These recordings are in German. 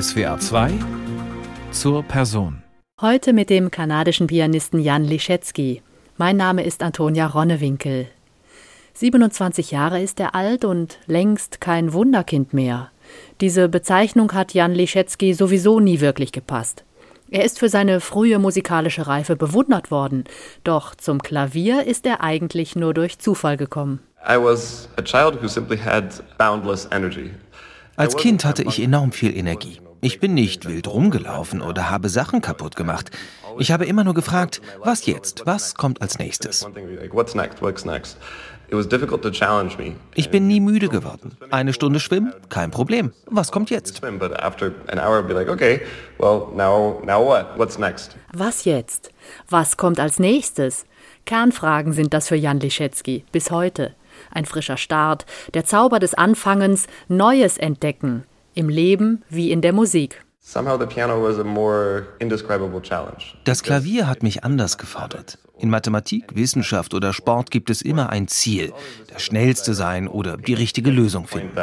SWA 2 zur Person. Heute mit dem kanadischen Pianisten Jan Liszewski. Mein Name ist Antonia Ronnewinkel. 27 Jahre ist er alt und längst kein Wunderkind mehr. Diese Bezeichnung hat Jan Liszewski sowieso nie wirklich gepasst. Er ist für seine frühe musikalische Reife bewundert worden, doch zum Klavier ist er eigentlich nur durch Zufall gekommen. I was a child who simply had boundless energy. Als Kind hatte ich enorm viel Energie. Ich bin nicht wild rumgelaufen oder habe Sachen kaputt gemacht. Ich habe immer nur gefragt, was jetzt? Was kommt als nächstes? Ich bin nie müde geworden. Eine Stunde schwimmen? Kein Problem. Was kommt jetzt? Was jetzt? Was kommt als nächstes? Kernfragen sind das für Jan Liszewski bis heute. Ein frischer Start, der Zauber des Anfangens, Neues entdecken, im Leben wie in der Musik. Das Klavier hat mich anders gefordert. In Mathematik, Wissenschaft oder Sport gibt es immer ein Ziel, der Schnellste sein oder die richtige Lösung finden.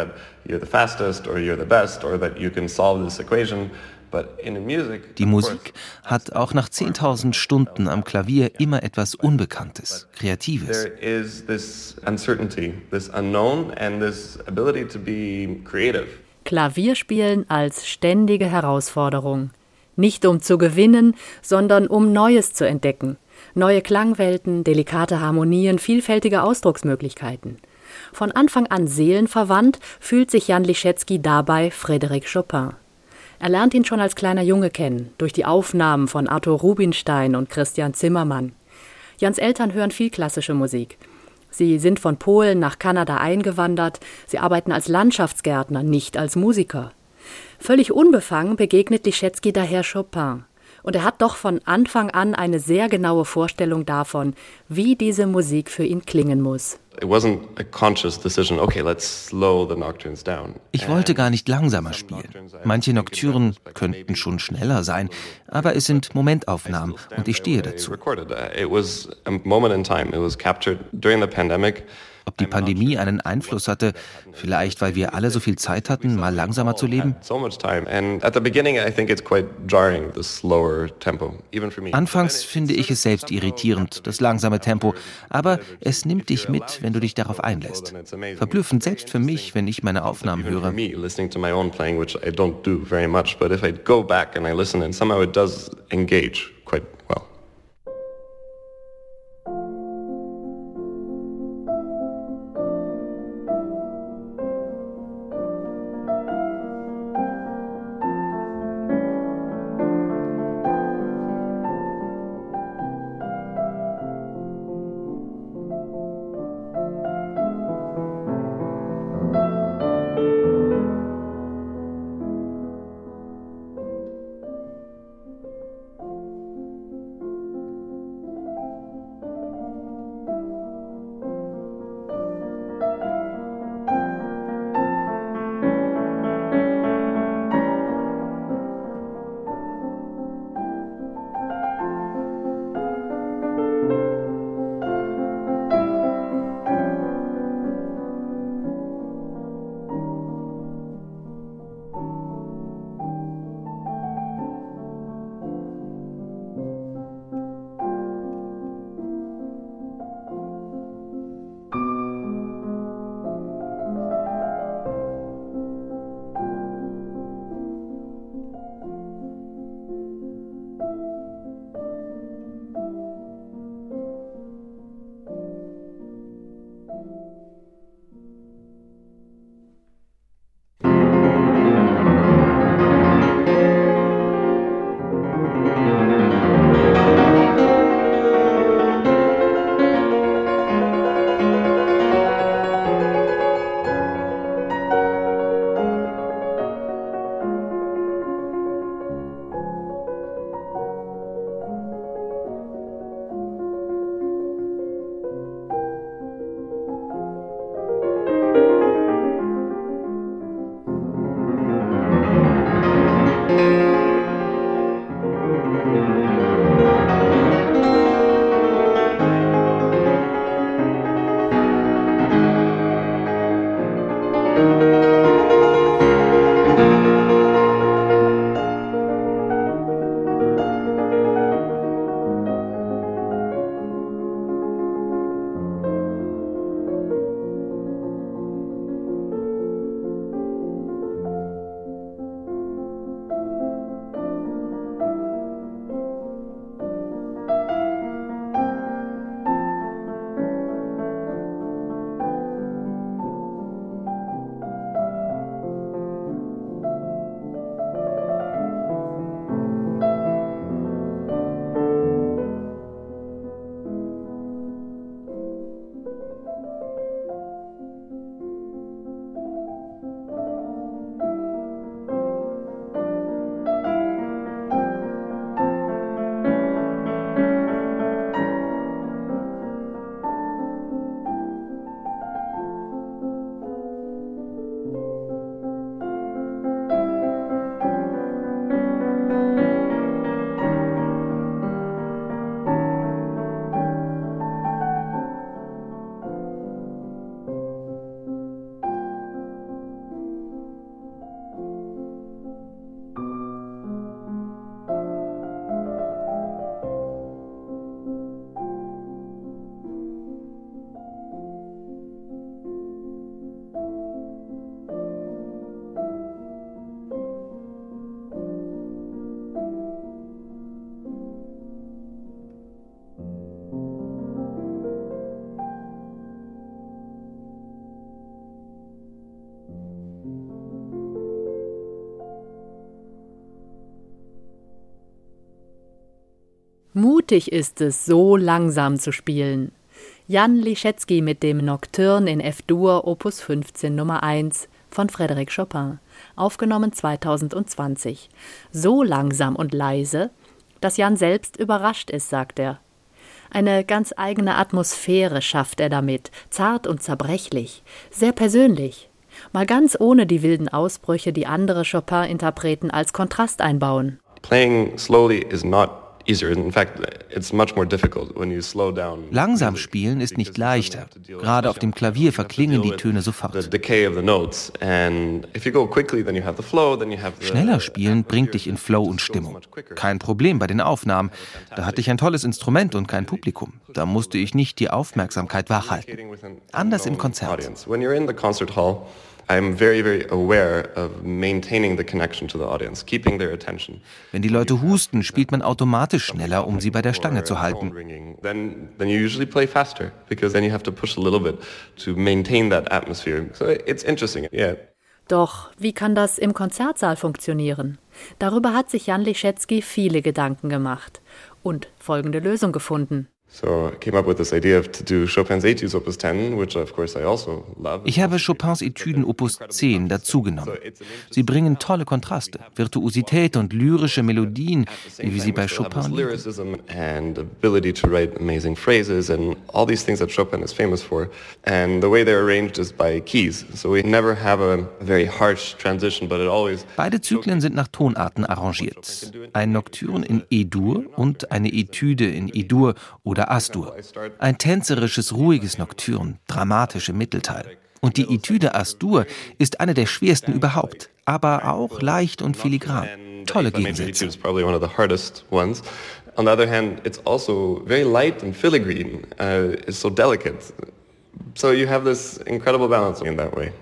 Die Musik hat auch nach 10.000 Stunden am Klavier immer etwas Unbekanntes, Kreatives. Klavierspielen als ständige Herausforderung. Nicht um zu gewinnen, sondern um Neues zu entdecken. Neue Klangwelten, delikate Harmonien, vielfältige Ausdrucksmöglichkeiten. Von Anfang an seelenverwandt fühlt sich Jan Liszewski dabei Frédéric Chopin. Er lernt ihn schon als kleiner Junge kennen, durch die Aufnahmen von Arthur Rubinstein und Christian Zimmermann. Jans Eltern hören viel klassische Musik. Sie sind von Polen nach Kanada eingewandert, sie arbeiten als Landschaftsgärtner, nicht als Musiker. Völlig unbefangen begegnet Liszewski daher Chopin. Und er hat doch von Anfang an eine sehr genaue Vorstellung davon, wie diese Musik für ihn klingen muss. Ich wollte gar nicht langsamer spielen. Manche Nocturen könnten schon schneller sein, aber es sind Momentaufnahmen und ich stehe dazu. Ob die Pandemie einen Einfluss hatte, vielleicht weil wir alle so viel Zeit hatten, mal langsamer zu leben? Anfangs finde ich es selbst irritierend, das langsame Tempo, aber es nimmt dich mit, wenn du dich darauf einlässt. Verblüffend selbst für mich, wenn ich meine Aufnahmen höre. engage quite well. Mutig ist es, so langsam zu spielen. Jan Liszewski mit dem Nocturne in F-Dur Opus 15 Nummer 1 von Frédéric Chopin, aufgenommen 2020. So langsam und leise, dass Jan selbst überrascht ist, sagt er. Eine ganz eigene Atmosphäre schafft er damit, zart und zerbrechlich, sehr persönlich, mal ganz ohne die wilden Ausbrüche, die andere Chopin-Interpreten als Kontrast einbauen. Playing slowly is not Langsam spielen ist nicht leichter. Gerade auf dem Klavier verklingen die Töne sofort. Schneller spielen bringt dich in Flow und Stimmung. Kein Problem bei den Aufnahmen. Da hatte ich ein tolles Instrument und kein Publikum. Da musste ich nicht die Aufmerksamkeit wachhalten. Anders im Konzert. I'm very, very aware of maintaining the connection to the audience, keeping their attention. Wenn die Leute husten, spielt man automatisch schneller, um sie bei der Stange zu halten. Then, then you usually play faster, because then you have to push a little bit to maintain that atmosphere. So it's interesting, yeah. Doch wie kann das im Konzertsaal funktionieren? Darüber hat sich Jan Liszewski viele Gedanken gemacht und folgende Lösung gefunden. Ich habe Chopins Etüden Opus 10 dazugenommen. Sie bringen tolle Kontraste, Virtuosität und lyrische Melodien, wie wir sie bei Chopin always Beide Zyklen sind nach Tonarten arrangiert. Ein Nocturne in E-Dur und eine Etüde in E-Dur oder oder Astur. Ein tänzerisches, ruhiges Nocturne, dramatisch im Mittelteil. Und die Etüde Astur ist eine der schwersten überhaupt, aber auch leicht und filigran. Tolle Gegensätze. On the other hand, it's also very light and filigree. Uh, it's so delicate. So you have this incredible balance in that way.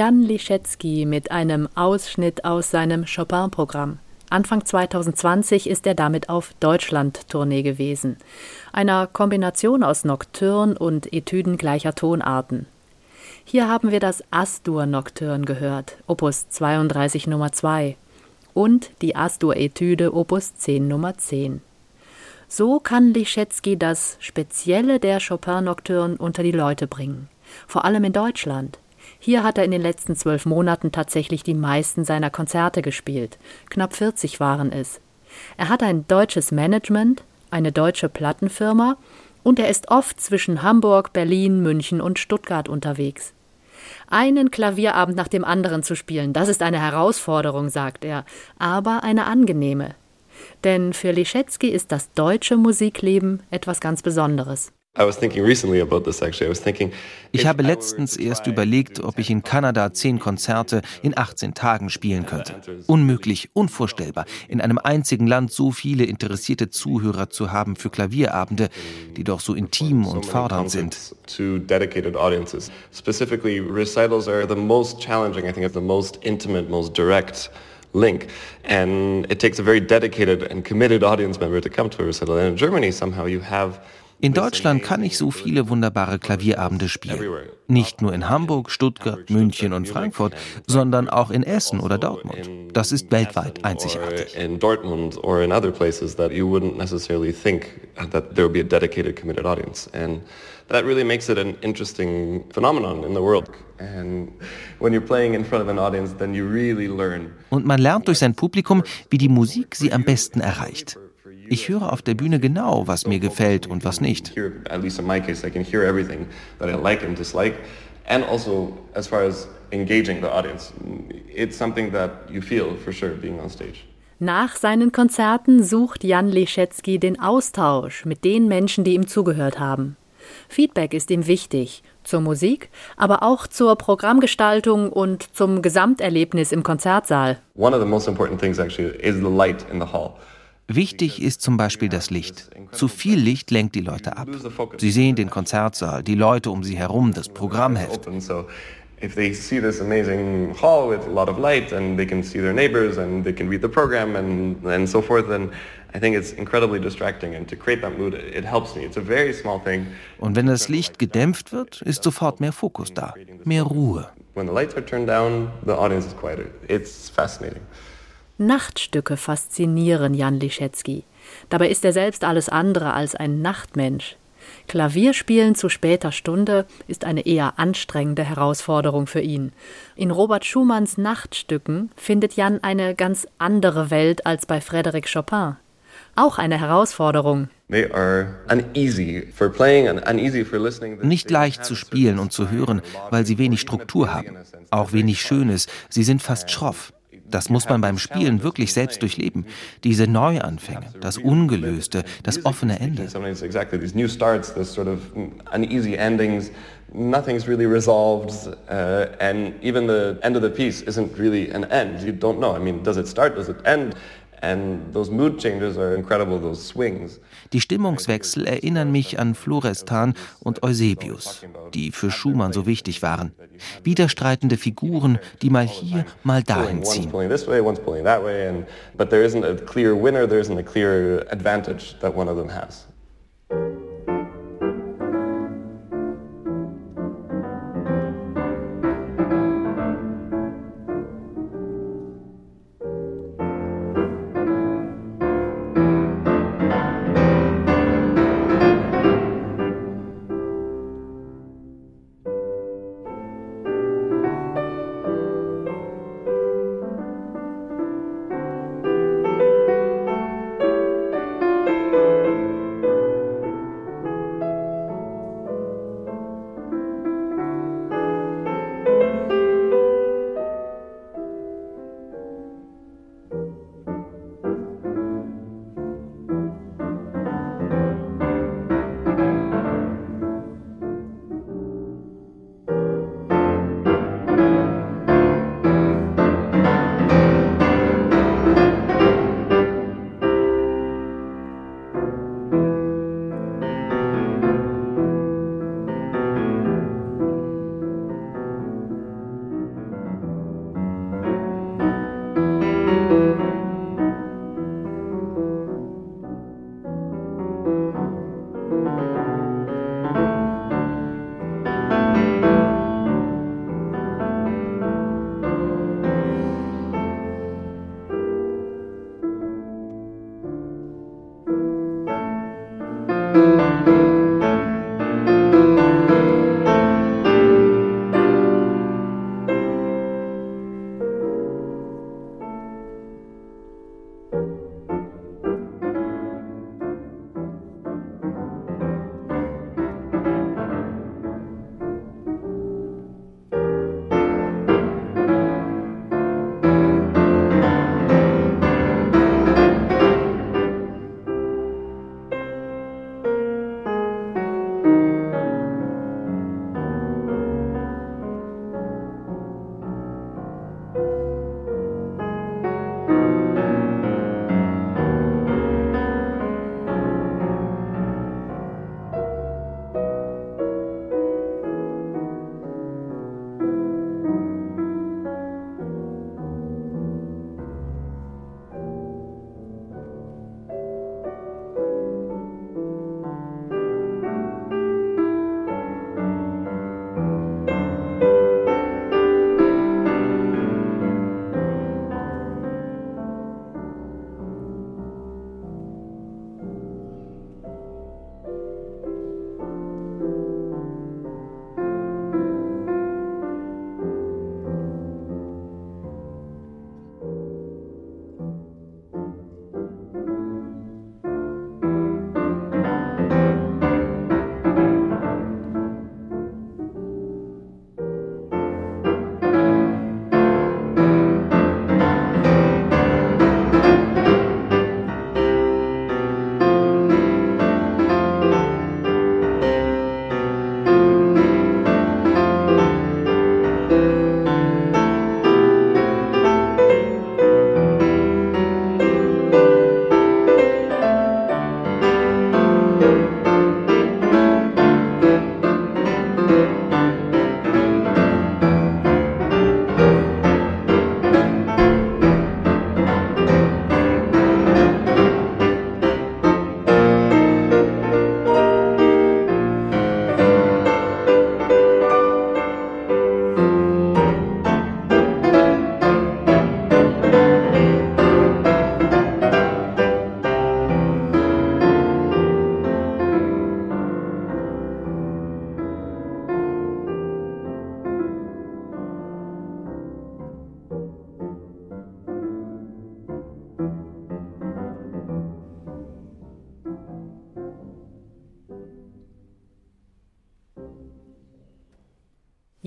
Jan Liszewski mit einem Ausschnitt aus seinem Chopin-Programm. Anfang 2020 ist er damit auf Deutschland-Tournee gewesen. Einer Kombination aus Nocturne und Etüden gleicher Tonarten. Hier haben wir das Astur-Nocturne gehört, Opus 32 Nummer 2 und die Astur-Etüde Opus 10 Nummer 10. So kann Liszewski das Spezielle der Chopin-Nocturne unter die Leute bringen, vor allem in Deutschland. Hier hat er in den letzten zwölf Monaten tatsächlich die meisten seiner Konzerte gespielt. Knapp 40 waren es. Er hat ein deutsches Management, eine deutsche Plattenfirma und er ist oft zwischen Hamburg, Berlin, München und Stuttgart unterwegs. Einen Klavierabend nach dem anderen zu spielen, das ist eine Herausforderung, sagt er, aber eine angenehme. Denn für Liszewski ist das deutsche Musikleben etwas ganz Besonderes. Ich habe letztens erst überlegt, ob ich in Kanada zehn Konzerte in 18 Tagen spielen könnte. Unmöglich, unvorstellbar, in einem einzigen Land so viele interessierte Zuhörer zu haben für Klavierabende, die doch so intim und fordernd sind. Specifically, recitals are the most challenging, I think the most intimate, most direct link. And it takes a very dedicated and committed audience member to come to a recital. And in Germany, somehow you have in Deutschland kann ich so viele wunderbare Klavierabende spielen. Nicht nur in Hamburg, Stuttgart, München und Frankfurt, sondern auch in Essen oder Dortmund. Das ist weltweit einzigartig. That really makes it an interesting phenomenon in the world. And when you're playing in front of an audience, then you really learn. Und man lernt durch sein Publikum, wie die Musik sie am besten erreicht. Ich höre auf der Bühne genau, was mir gefällt und was nicht. And also, as far as engaging the audience, it's something that you feel for sure being on stage. Nach seinen Konzerten sucht Jan Liszewski den Austausch mit den Menschen, die ihm zugehört haben. Feedback ist ihm wichtig, zur Musik, aber auch zur Programmgestaltung und zum Gesamterlebnis im Konzertsaal. One of the most important things actually is the light in the hall. Wichtig ist zum Beispiel das Licht. Zu viel Licht lenkt die Leute ab. Sie sehen den Konzertsaal, die Leute um sie herum, das Programmheft. If they see this amazing hall with a lot of light and they can see their neighbors and they can read the program and, and so forth, then I think it's incredibly distracting and to create that mood, it helps me. It's a very small thing. Und wenn das Licht gedämpft wird, ist sofort mehr Fokus da, mehr Ruhe. When the lights are turned down, the audience is quieter. It's fascinating. Nachtstücke faszinieren Jan Liszewski. Dabei ist er selbst alles andere als ein Nachtmensch. Klavierspielen zu später Stunde ist eine eher anstrengende Herausforderung für ihn. In Robert Schumanns Nachtstücken findet Jan eine ganz andere Welt als bei Frédéric Chopin. Auch eine Herausforderung. Nicht leicht zu spielen und zu hören, weil sie wenig Struktur haben. Auch wenig Schönes. Sie sind fast schroff. Das muss man beim Spielen wirklich selbst durchleben. Diese Neuanfänge, das Ungelöste, das offene Ende. Nothing's really resolved, uh, and even the end of the piece isn't really an end. You don't know. I mean, does it start? Does it end? Die Stimmungswechsel erinnern mich an Florestan und Eusebius, die für Schumann so wichtig waren. Widerstreitende Figuren, die mal hier, mal dahin ziehen. But there isn't a clear winner, there isn't a clear advantage that one of them has.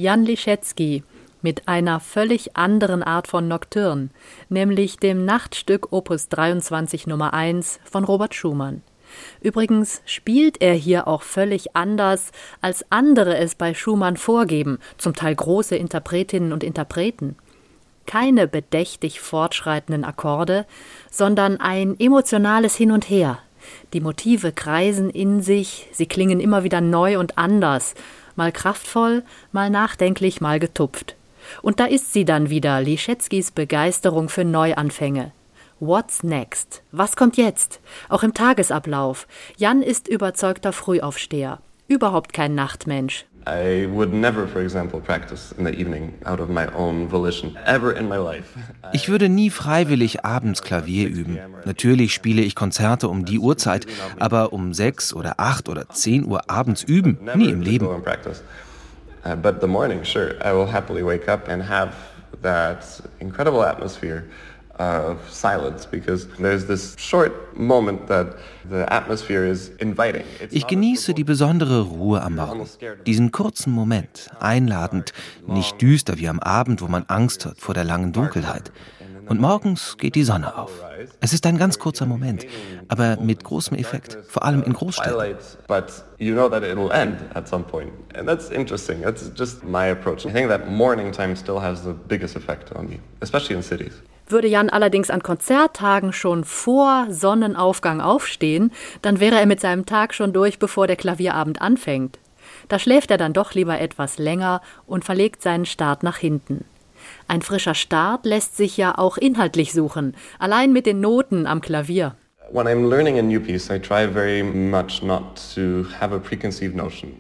Jan Liszewski mit einer völlig anderen Art von Nocturne, nämlich dem Nachtstück Opus 23 Nummer 1 von Robert Schumann. Übrigens spielt er hier auch völlig anders, als andere es bei Schumann vorgeben, zum Teil große Interpretinnen und Interpreten. Keine bedächtig fortschreitenden Akkorde, sondern ein emotionales Hin und Her. Die Motive kreisen in sich, sie klingen immer wieder neu und anders, mal kraftvoll, mal nachdenklich, mal getupft. Und da ist sie dann wieder, Liszewskis Begeisterung für Neuanfänge. What's next? Was kommt jetzt? Auch im Tagesablauf. Jan ist überzeugter Frühaufsteher. Überhaupt kein Nachtmensch. I would never, for example, practice in the evening out of my own volition, ever in my life. Ich würde nie freiwillig abends Klavier üben. Natürlich spiele ich Konzerte um die Uhrzeit, aber um sechs oder acht oder zehn Uhr abends üben, nie im Leben. Uh, but the morning, sure, I will happily wake up and have that incredible atmosphere of silence because there's this short moment that the atmosphere is inviting. Ich genieße die besondere Ruhe am Morgen. Diesen kurzen Moment, einladend, nicht düster wie am Abend, wo man Angst hat vor der langen Dunkelheit. Und morgens geht die Sonne auf. Es ist ein ganz kurzer Moment, aber mit großem Effekt, vor allem in Großstädten. Würde Jan allerdings an Konzerttagen schon vor Sonnenaufgang aufstehen, dann wäre er mit seinem Tag schon durch, bevor der Klavierabend anfängt. Da schläft er dann doch lieber etwas länger und verlegt seinen Start nach hinten. Ein frischer Start lässt sich ja auch inhaltlich suchen, allein mit den Noten am Klavier.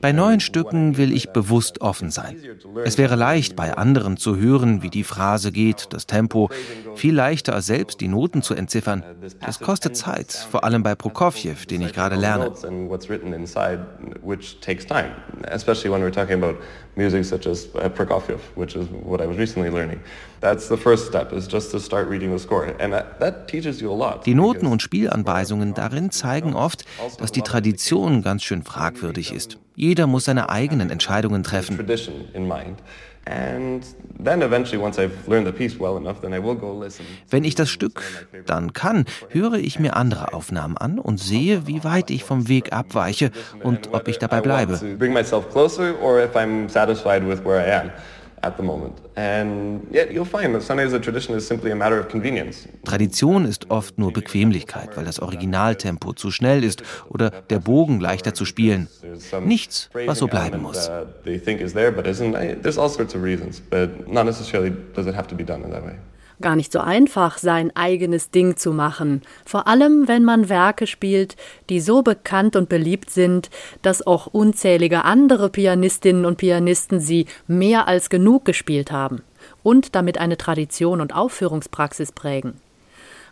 Bei neuen Stücken will ich bewusst offen sein. Es wäre leicht, bei anderen zu hören, wie die Phrase geht, das Tempo, viel leichter als selbst die Noten zu entziffern. Das kostet Zeit, vor allem bei Prokofjew, den ich gerade lerne. Music such as uh, Prokofiev, which is what I was recently learning. That's the first step, is just to start reading the score. And that, that teaches you a lot. Die Noten und Spielanweisungen darin zeigen oft, dass die Tradition ganz schön fragwürdig ist. Jeder muss seine eigenen Entscheidungen treffen. Wenn ich das Stück dann kann, höre ich mir andere Aufnahmen an und sehe, wie weit ich vom Weg abweiche und ob ich dabei bleibe at the moment. And yet you'll find that sometimes the tradition is simply a matter of convenience. Tradition ist oft nur Bequemlichkeit, weil das Originaltempo zu schnell ist oder der Bogen leichter zu spielen. Nichts, was so bleiben muss. There's all sorts of reasons, but not necessarily does it have to be done in that way gar nicht so einfach, sein eigenes Ding zu machen, vor allem wenn man Werke spielt, die so bekannt und beliebt sind, dass auch unzählige andere Pianistinnen und Pianisten sie mehr als genug gespielt haben und damit eine Tradition und Aufführungspraxis prägen.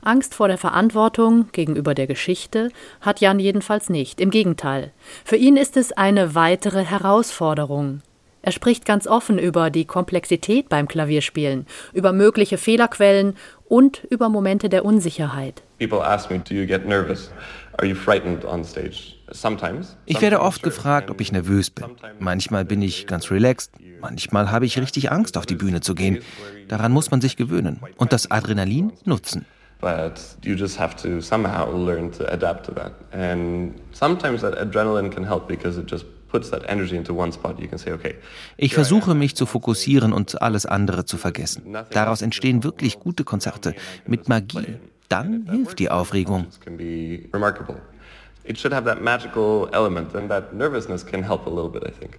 Angst vor der Verantwortung gegenüber der Geschichte hat Jan jedenfalls nicht, im Gegenteil. Für ihn ist es eine weitere Herausforderung, er spricht ganz offen über die Komplexität beim Klavierspielen, über mögliche Fehlerquellen und über Momente der Unsicherheit. Ich werde oft gefragt, ob ich nervös bin. Manchmal bin ich ganz relaxed, manchmal habe ich richtig Angst, auf die Bühne zu gehen. Daran muss man sich gewöhnen und das Adrenalin nutzen. But ich versuche mich zu fokussieren und alles andere zu vergessen. Daraus entstehen wirklich gute Konzerte mit Magie. Dann hilft die Aufregung. It should have that magical element and that nervousness can help a little bit, I think.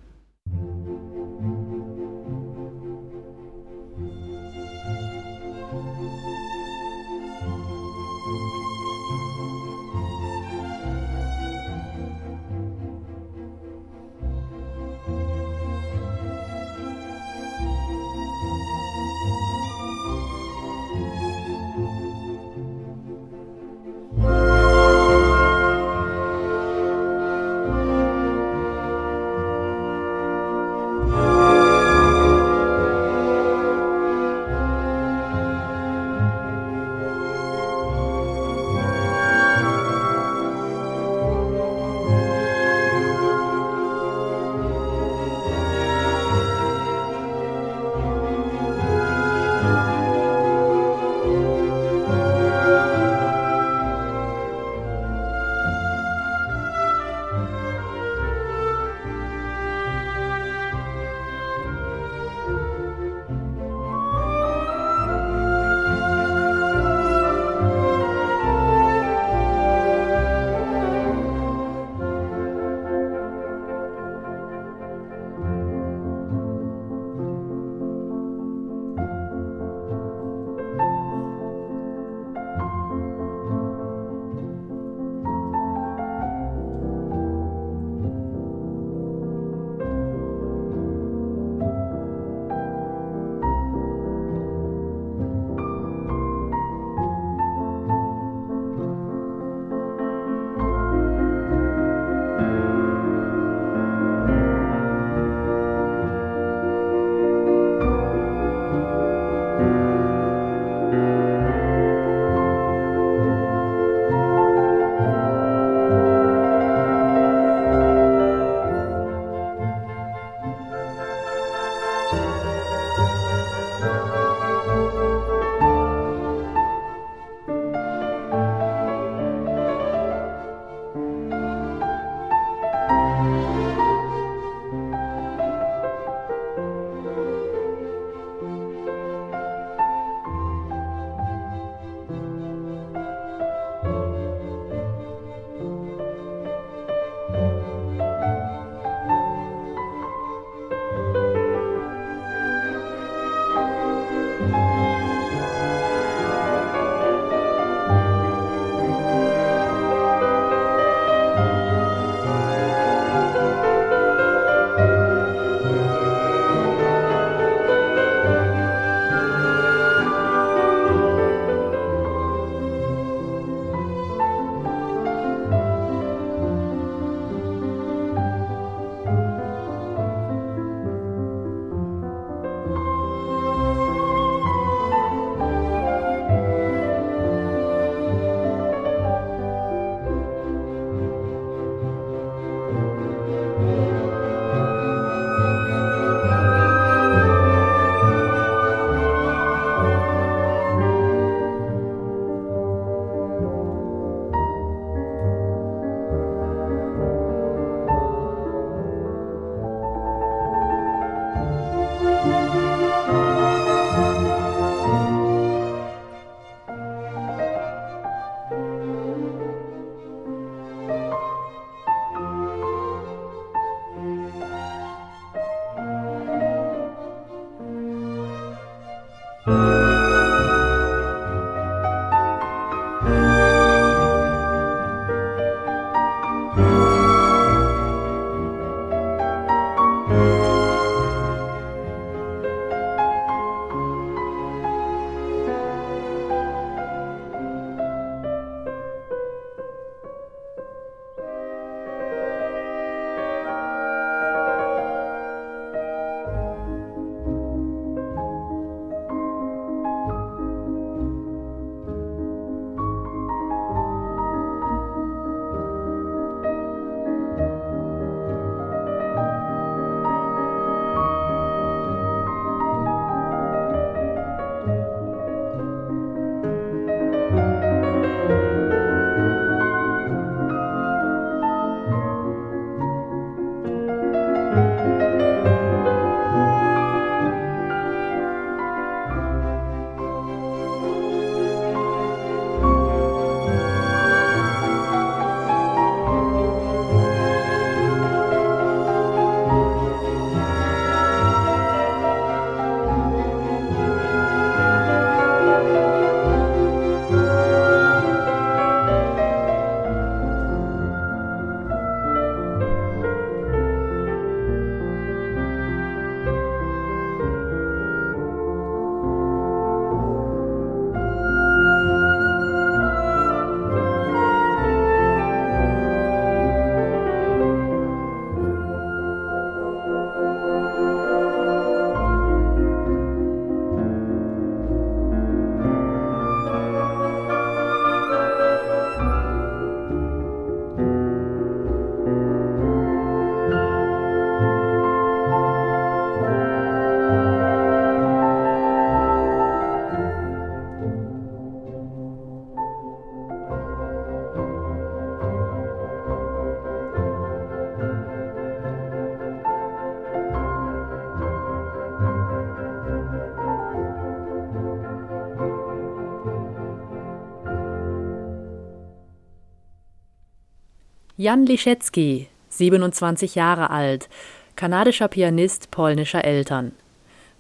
Jan Liszewski, 27 Jahre alt, kanadischer Pianist polnischer Eltern.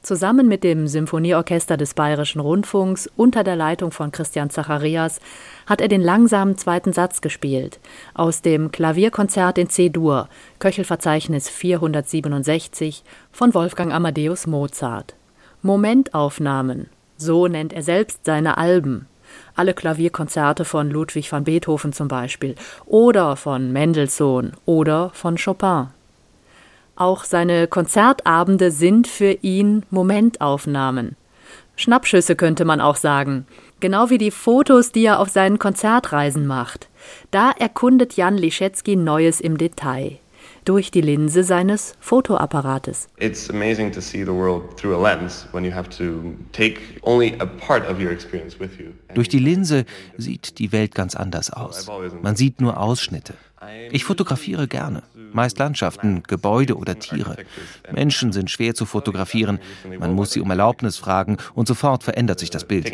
Zusammen mit dem Symphonieorchester des Bayerischen Rundfunks unter der Leitung von Christian Zacharias hat er den langsamen zweiten Satz gespielt aus dem Klavierkonzert in C-Dur, Köchelverzeichnis 467 von Wolfgang Amadeus Mozart. Momentaufnahmen, so nennt er selbst seine Alben alle Klavierkonzerte von Ludwig van Beethoven zum Beispiel oder von Mendelssohn oder von Chopin. Auch seine Konzertabende sind für ihn Momentaufnahmen. Schnappschüsse könnte man auch sagen, genau wie die Fotos, die er auf seinen Konzertreisen macht. Da erkundet Jan Liszewski Neues im Detail durch die Linse seines Fotoapparates. It's amazing to see the world through a lens when you have to take only a part of your experience with you. Durch die Linse sieht die Welt ganz anders aus. Man sieht nur Ausschnitte. Ich fotografiere gerne, meist Landschaften, Gebäude oder Tiere. Menschen sind schwer zu fotografieren, man muss sie um Erlaubnis fragen und sofort verändert sich das Bild.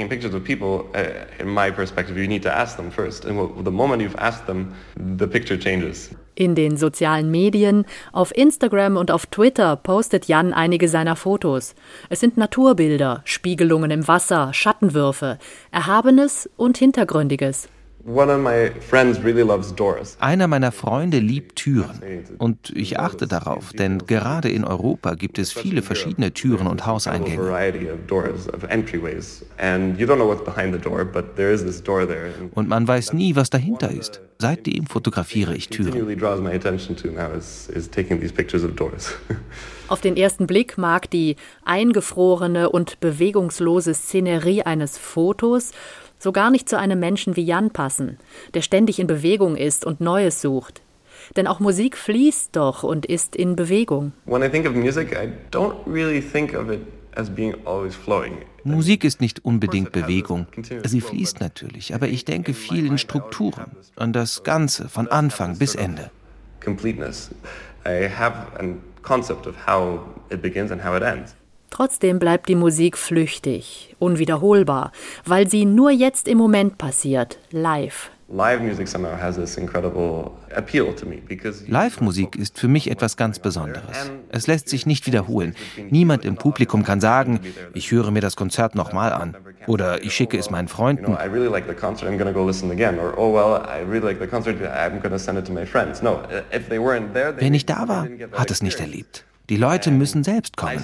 In den sozialen Medien, auf Instagram und auf Twitter postet Jan einige seiner Fotos. Es sind Naturbilder, Spiegelungen im Wasser, Schattenwürfe, Erhabenes und Hintergründiges. Einer meiner Freunde liebt Türen und ich achte darauf, denn gerade in Europa gibt es viele verschiedene Türen und Hauseingänge. Und man weiß nie, was dahinter ist. Seitdem fotografiere ich Türen. Auf den ersten Blick mag die eingefrorene und bewegungslose Szenerie eines Fotos so gar nicht zu einem Menschen wie Jan passen, der ständig in Bewegung ist und Neues sucht. Denn auch Musik fließt doch und ist in Bewegung. Musik ist nicht unbedingt Bewegung. Sie fließt natürlich, aber ich denke viel in Strukturen, an das Ganze von Anfang bis Ende. I have a concept of how it begins and how it ends. Trotzdem bleibt die Musik flüchtig, unwiederholbar, weil sie nur jetzt im Moment passiert, live. Live-Musik ist für mich etwas ganz Besonderes. Es lässt sich nicht wiederholen. Niemand im Publikum kann sagen, ich höre mir das Konzert nochmal an oder ich schicke es meinen Freunden. Wer nicht da war, hat es nicht erlebt. Die Leute müssen selbst kommen.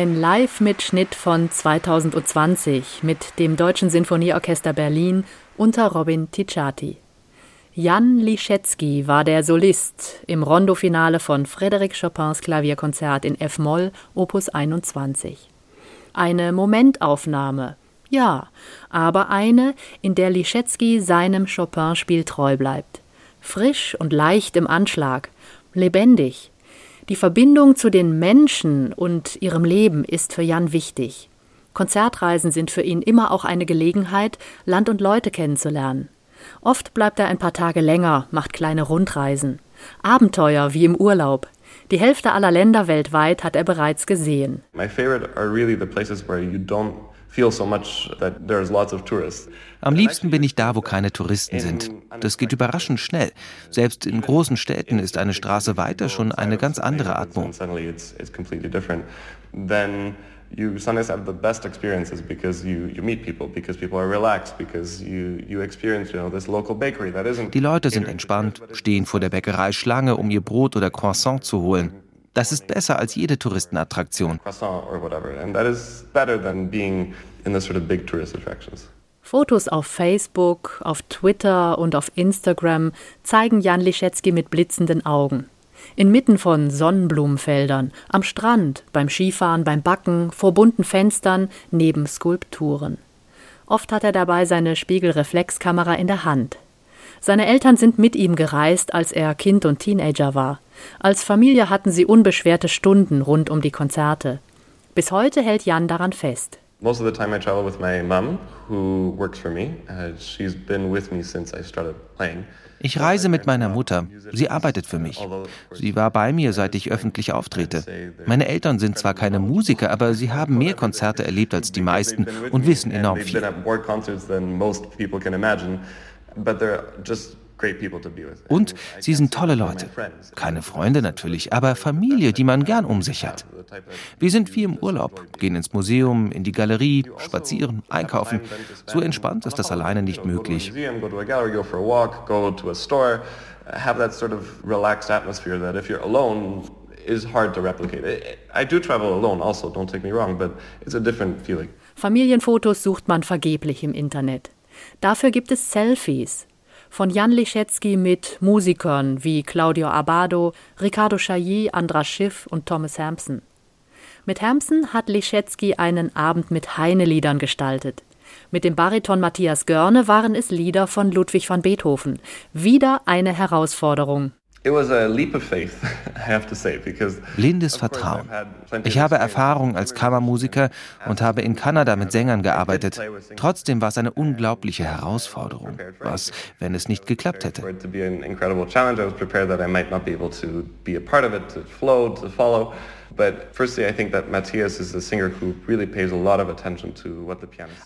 Ein Live-Mitschnitt von 2020 mit dem Deutschen Sinfonieorchester Berlin unter Robin Ticciati. Jan Liszewski war der Solist im Rondofinale von Frédéric Chopins Klavierkonzert in F-Moll, Opus 21. Eine Momentaufnahme, ja, aber eine, in der Liszewski seinem Chopin-Spiel treu bleibt. Frisch und leicht im Anschlag, lebendig. Die Verbindung zu den Menschen und ihrem Leben ist für Jan wichtig. Konzertreisen sind für ihn immer auch eine Gelegenheit, Land und Leute kennenzulernen. Oft bleibt er ein paar Tage länger, macht kleine Rundreisen. Abenteuer wie im Urlaub. Die Hälfte aller Länder weltweit hat er bereits gesehen. My favorite are really the places where you don't Am liebsten bin ich da, wo keine Touristen sind. Das geht überraschend schnell. Selbst in großen Städten ist eine Straße weiter schon eine ganz andere Atmung. you sometimes have the best experiences because you, you meet people, because people are relaxed, because you, you experience, you know, this local bakery that isn't... Die Leute sind entspannt, stehen vor der Bäckerei Schlange, um ihr Brot oder Croissant zu holen. Das ist besser als jede Touristenattraktion. Fotos auf Facebook, auf Twitter und auf Instagram zeigen Jan Liszewski mit blitzenden Augen. Inmitten von Sonnenblumenfeldern, am Strand, beim Skifahren, beim Backen, vor bunten Fenstern, neben Skulpturen. Oft hat er dabei seine Spiegelreflexkamera in der Hand. Seine Eltern sind mit ihm gereist, als er Kind und Teenager war. Als Familie hatten sie unbeschwerte Stunden rund um die Konzerte. Bis heute hält Jan daran fest. Most of the time I travel with my mom, who works for me. Uh, she's been with me since I started playing. Ich reise mit meiner Mutter. Sie arbeitet für mich. Sie war bei mir, seit ich öffentlich auftrete. Meine Eltern sind zwar keine Musiker, aber sie haben mehr Konzerte erlebt als die meisten und wissen enorm viel. Und sie sind tolle Leute. Keine Freunde natürlich, aber Familie, die man gern um sich hat. Wir sind wie im Urlaub, gehen ins Museum, in die Galerie, spazieren, einkaufen. So entspannt ist das alleine nicht möglich. Have that sort of relaxed atmosphere that if you're alone, is hard to replicate. I do travel alone also, don't take me wrong, but it's a different feeling. Familienfotos sucht man vergeblich im Internet. Dafür gibt es Selfies von Jan Liszewski mit Musikern wie Claudio Abado, Ricardo Chailly, Andras Schiff und Thomas Hampson. Mit Hampson hat Liszewski einen Abend mit Heine-Liedern gestaltet. Mit dem Bariton Matthias Görne waren es Lieder von Ludwig van Beethoven. Wieder eine Herausforderung. Blindes Vertrauen. Ich habe Erfahrung als Kammermusiker und habe in Kanada mit Sängern gearbeitet. Trotzdem war es eine unglaubliche Herausforderung. Was, wenn es nicht geklappt hätte?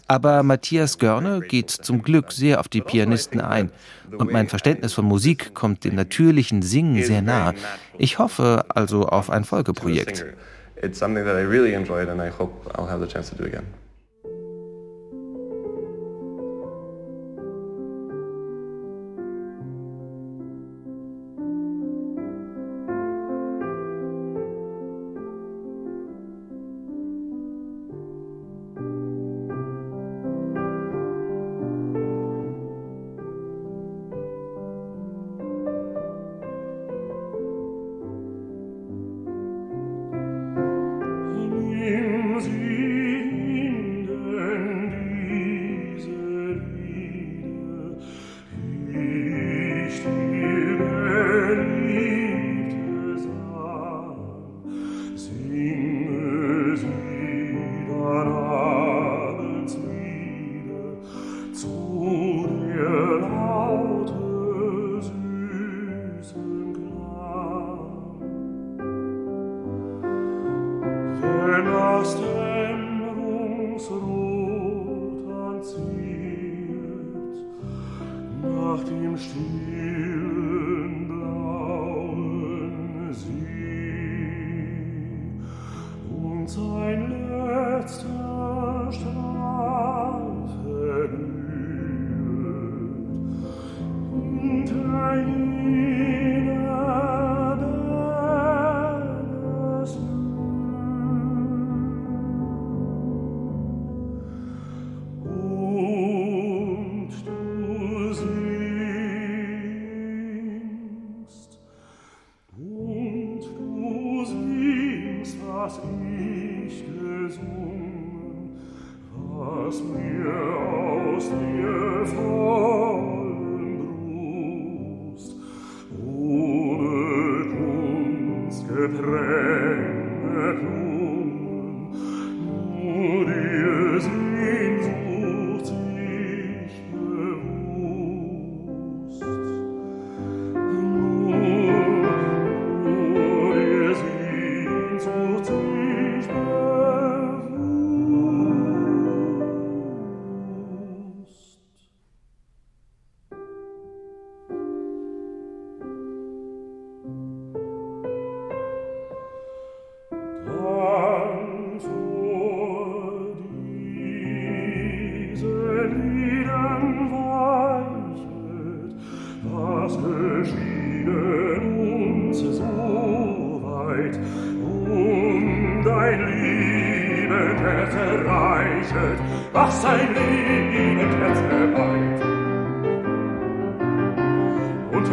Aber Matthias Görne geht zum Glück sehr auf die Pianisten ein. Und mein Verständnis von Musik kommt dem natürlichen Singen sehr nah. Ich hoffe also auf ein Folgeprojekt. It's something that I really enjoyed and I hope I'll have the chance to do again.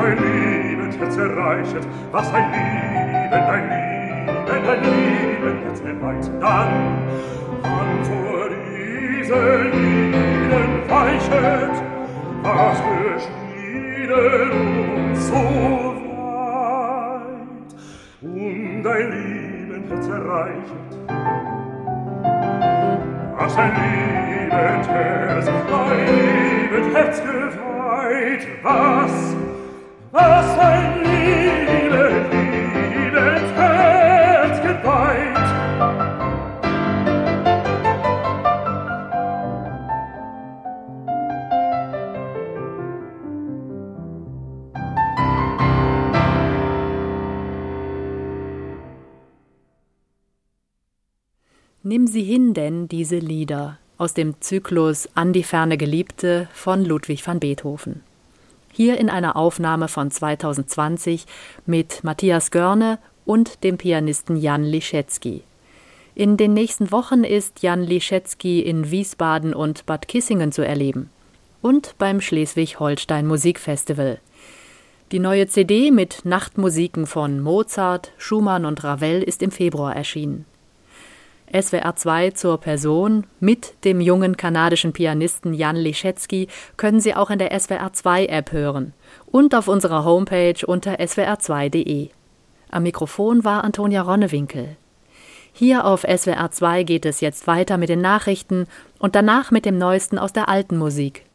ein Leben jetzt erreichet, was ein Leben, ein Leben, ein Leben jetzt erreicht, dann, wann vor diesen Lieben weichet, was geschieden uns so weit, und ein Leben jetzt erreichet, was ein Leben, Lieben Herz, ein Leben jetzt geweiht, was Nimm sie hin denn, diese Lieder, aus dem Zyklus An die ferne Geliebte von Ludwig van Beethoven. Hier in einer Aufnahme von 2020 mit Matthias Görne und dem Pianisten Jan Liszewski. In den nächsten Wochen ist Jan Liszewski in Wiesbaden und Bad Kissingen zu erleben. Und beim Schleswig-Holstein Musikfestival. Die neue CD mit Nachtmusiken von Mozart, Schumann und Ravel ist im Februar erschienen. SWR 2 zur Person mit dem jungen kanadischen Pianisten Jan Liszewski können Sie auch in der SWR 2 App hören und auf unserer Homepage unter swr2.de. Am Mikrofon war Antonia Ronnewinkel. Hier auf SWR 2 geht es jetzt weiter mit den Nachrichten und danach mit dem Neuesten aus der alten Musik.